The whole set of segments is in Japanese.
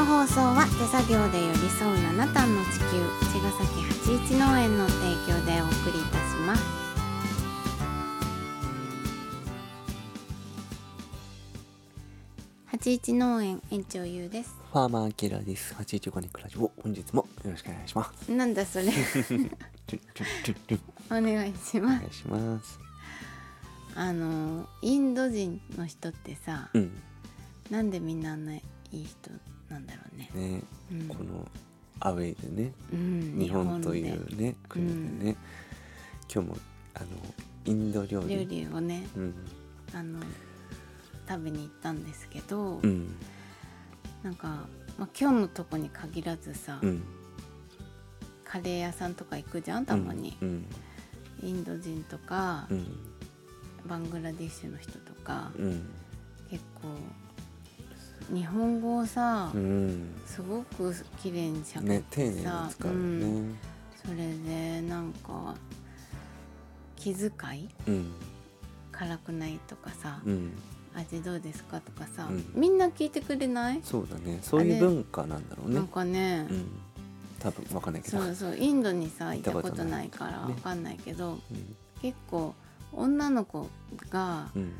の放送は手作業で寄り添う七段の地球茅ヶ崎八一農園の提供でお送りいたします。八一農園園長ゆうです。ファーマーケラです。八一五ニクラジオ、本日もよろしくお願いします。なんだそれ。お願いします。お願いします。あのインド人の人ってさ、うん、なんでみんなあんないい人なんだろうね、ね、うん。このアウェイでね、うん、日本といでうね国でね、今日もあのインド料理、料理をねうん、あの食べに行ったんですけど、うん、なんか、まあ、今日のとこに限らずさ、うん、カレー屋さんとか行くじゃん？たまに、うん、インド人とか、うん、バングラディッシュの人とか、うん、結構日本語をさ、うん、すごく綺麗にしゃべねっ、丁寧に使うよね。それでなんか気遣いうん、辛くないとかさ、うん、味どうですかとかさ、うん。みんな聞いてくれない、そうだね。そういう文化なんだろうね。なん。かね、うん、多分わかんないけど。そうそうインドにさ行行ったたこととないからね。わかんないけど、うん、結構女の子がうん、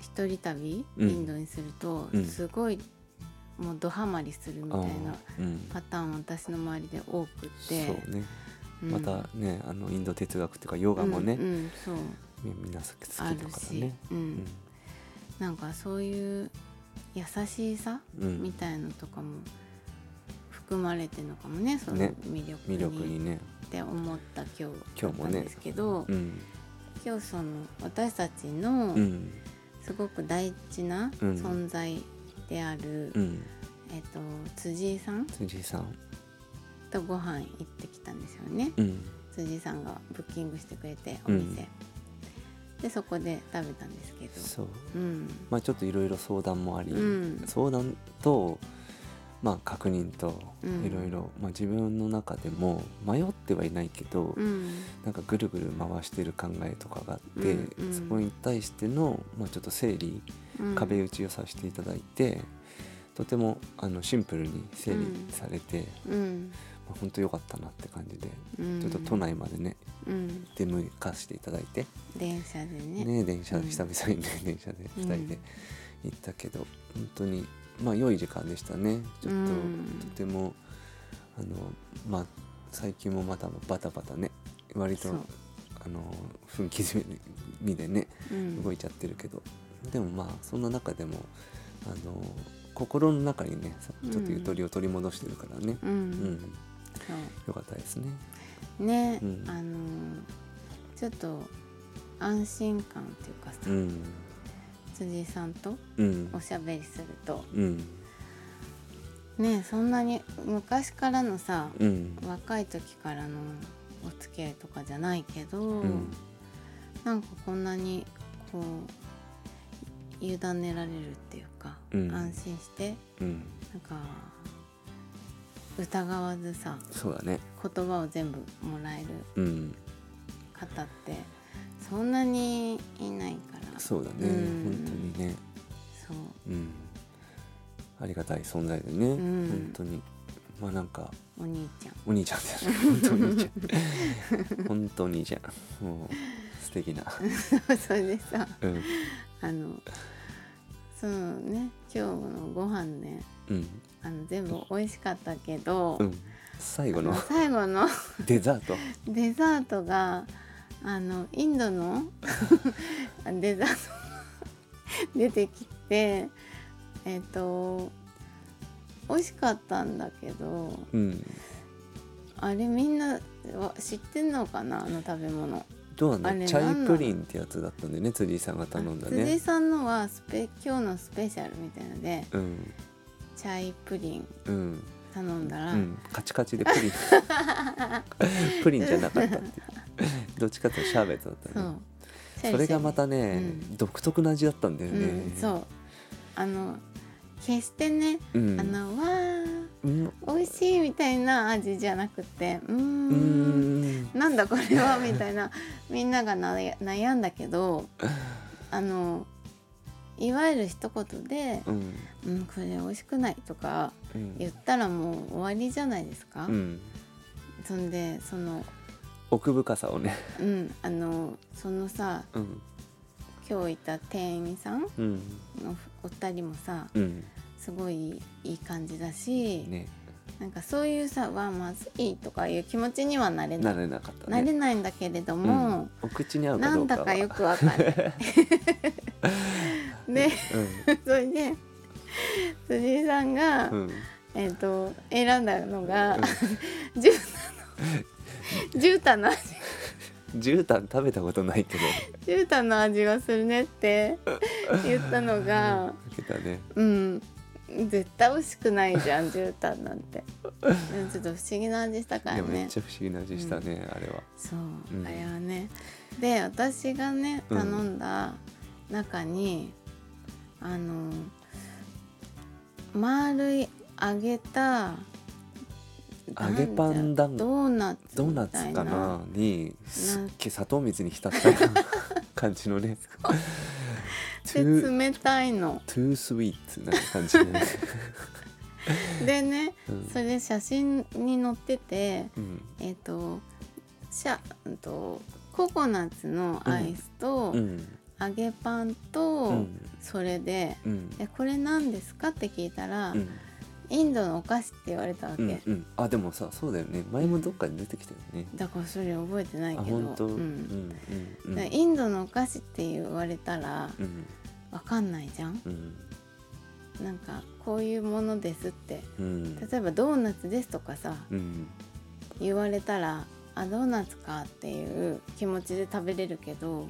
一人旅、うん。インドにすると、うん。すごいもうドハマりするみたいな。パターン私の周りで多くって。そうね。うん。またね、あのインド哲学っていうかヨガもね、うんうんそう。みみんな好き好あだからし、ね。ううん。ん、なんかそういう優しさうん。みたいのとかも含まれてるのかもねそのね。魅力魅力ににね。って思った今日今日もね。だったんですけど、うん、今日その私たちのうん、すごく大事なうん。存在である、うん、えっと辻井さん辻井さん。とご飯行ってきたんですよね、うん、辻井さんがブッキングしてくれてお店、でそこで食べたんですけど。そう。うん。まあちょっといろいろ相談もあり、うん。相談と。まあ確認とうん。いろいろ、まあ、自分の中でも迷ってはいないけど、うん。なんかぐるぐる回してる考えとかがあって、うんうん。そこに対しての、まあ、ちょっと整理うん。壁打ちをさせていただいて、とてもあのシンプルに整理されて、うん。まあ、本当良かったなって感じで、うん。ちょっと都内までねうん。出向かせていただいて、電車でね。ね電車、うん。久々にね電車で2人で行ったけど、本当にまあ良い時間でしたね。ちょっと、うん。とてもあのまあ最近もまたバタバタね割とあの分刻みでねうん。動いちゃってるけど、でもまあそんな中でもあの心の中にねさちょっとゆとりを取り戻してるからね、ううん。ん。そよかったですね。うね、うん。あのちょっと安心感っていうかさ、うん辻井さんとうん。おしゃべりすると。うん。ねそんなに昔からのさ、うん。若い時からのお付き合いとかじゃないけど、うん。なんかこんなにこう委ねられるっていうか、うん。安心してうん。なんか疑わずさそうだね。言葉を全部もらえるうん。方ってそんなにいないからそうだね、うん。本当にね。そう。うん。ありがたい存在でね、ん。本当に。まあなんかお兄ちゃん。お兄ちゃんです。本当お兄ちゃん。本当お兄ちゃんもう素敵な。それでさうん。あのそのね今日のご飯ねうん。あの全部美味しかったけど、うん。最後の最後のデザート。デザートがあのインドの デザートが出てきてえっ、と美味しかったんだけどうん。あれみんなは知ってんのかな？あの食べ物。どうなあれの？チャイプリンってやつだったんでね辻井さんが頼んだね。さんのはスペ今日のスペシャルみたいのでうん。チャイプリンうん。頼んだら、うん。カチカチでプリン。プリンじゃなかったっていう。どっちかっていうとシャーベットだったねそれがまたね、うん。独特な味だったんだよね、うん、そう。あの決してね、うん。あのわーうん。美味しいみたいな味じゃなくてうんん。なんだこれはみたいな みんながな悩んだけど あのいわゆる一言でうん「うんこれ美味しくない」とかうん。言ったらもう終わりじゃないですか。うん。そんでその奥深さをね。うんあのそのさうん。今日いた店員さんうん。のお二人もさうん。すごいいい感じだし、ね。なんかそういうさ「わまずい」とかいう気持ちにはなれな。ないれなかったなれねないんだけれどうもん、お口に合うかなんどうかは。だかよくわかんない。で それで辻井さんが、うん。うんえっ、と選んだのが、絨毯の 絨毯の味。絨毯食べたことないけど。絨毯の味がするねって言ったのがね。うん。絶対美味しくないじゃん絨毯なんて。ちょっと不思議な味したからでもめっねちゃ不思議な味したね、あれは。そう、うん。あれはね。で私がねうん。頼んだ中に、あの丸い揚げた揚げパン団子ドーナツドーナツかな。にすっなげえ砂糖水に浸った感じのね。トで冷たいの。トゥースイーツな感じでね、でねうん。それ写真に載っててうん。えっ、とシャうんとココナッツのアイスと、うん。揚げパンと、うん。それでうん「えこれ何ですか?」って聞いたら、うんインドのお菓子って言われたわけ、うんうん。あでもさそうだよね。前もどっかで出てきたよね。だからそれ覚えてないあけどうん。うインドのお菓子って言われたらうん。わかんないじゃん？うん。なんかこういうものですって。うん。例えばドーナツですとかさうん。言われたらあドーナツかっていう気持ちで食べれるけど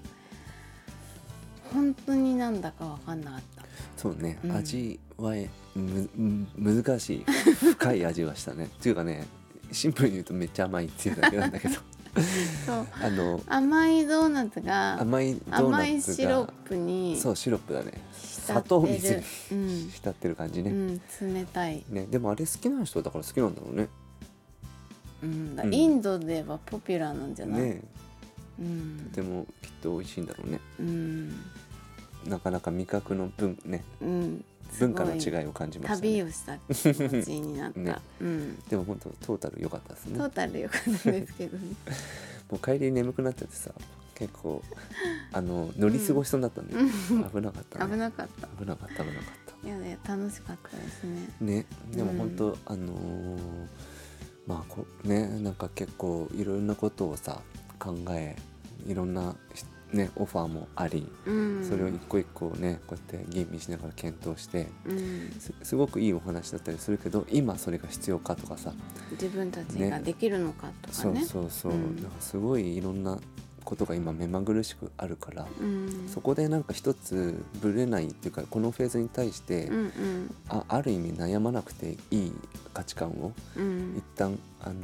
本当になんだかわかんなかった。そうね、うん。味はえむむ難しい深い味はしたね。っていうかねシンプルに言うとめっちゃ甘いっていうだけなんだけど。そう。あの甘いドーナツが甘いドー甘ナツいシロッがプにそうシロップだね。浸砂糖水。にうん。浸ってる感じね、うん、冷たい、ねでもあれ好きな人だから好きなんだろうね。うんインドではポピュラーなんじゃない、ねうん。とてもきっと美味しいんだろうね。うん。なかなか味覚の文ね。うん、す文ご化の違いを感じました旅ねをした気持ちになった、ね。うん、でも本当トータル良かったですね。トータル良かったですけどね。もう帰り眠くなっちゃってさ結構あの乗り過ごしそうになったんで、危なかったね。危なかった。危なかった危なかっいやね楽しかったですね。たね。でもうん。本当、あのーまあこねなんか結構いろんなことをさ考えいろんなしねオファーもありうん。それを一個一個ねこうやって吟味しながら検討してうん、すすごくいいお話だったりするけど今それが必要かとかさ自分たちができるのかとかそうねそうそう、うん。なんかすごいいろんなことが今目まぐるしくあるから、うん。そこでなんか一つぶれないっていうかこのフェーズに対して、うんうん。あある意味悩まなくていい価値観をうん。一旦、あのー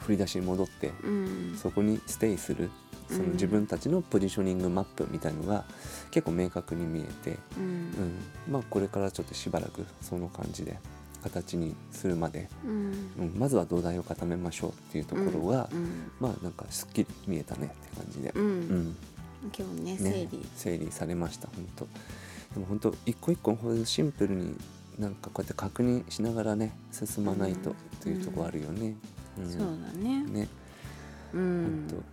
振り出しに戻ってうん。そこにステイするそのうん。自分たちのポジショニングマップみたいのが結構明確に見えて、うん。うん、まあこれからちょっとしばらくその感じで形にするまで、うん。うん、まずは土台を固めましょうっていうところが、うん。まあなんかすっきり見えたねって感じで、うん。うん。今日ね整ね理、整理されました本当。でも本当一個一個シンプルになんかこうやって確認しながらね進まないとうん。っていうところあるよね。うん。そうだね。ね。うん。本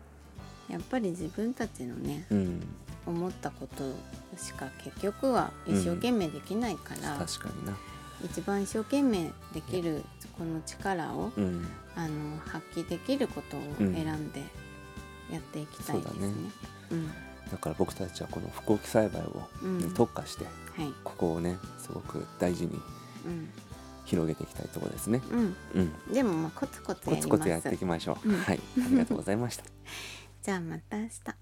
やっぱり自分たちのね当うん。思ったことしか結局は一生懸命できないから、確かにな。一番一生懸命できるこの力を、うん。あの発揮できることを選んでやっていきたいですね。そうん。だから僕たちはこの不幸栽培を、うん。に特化してはい、ここをねすごく大事にうん広げていきたいところですね。うん、うん、でもまあコツコツやります。コツコツやっていきましょう。うんはい、ありがとうございました。じゃあまた明日。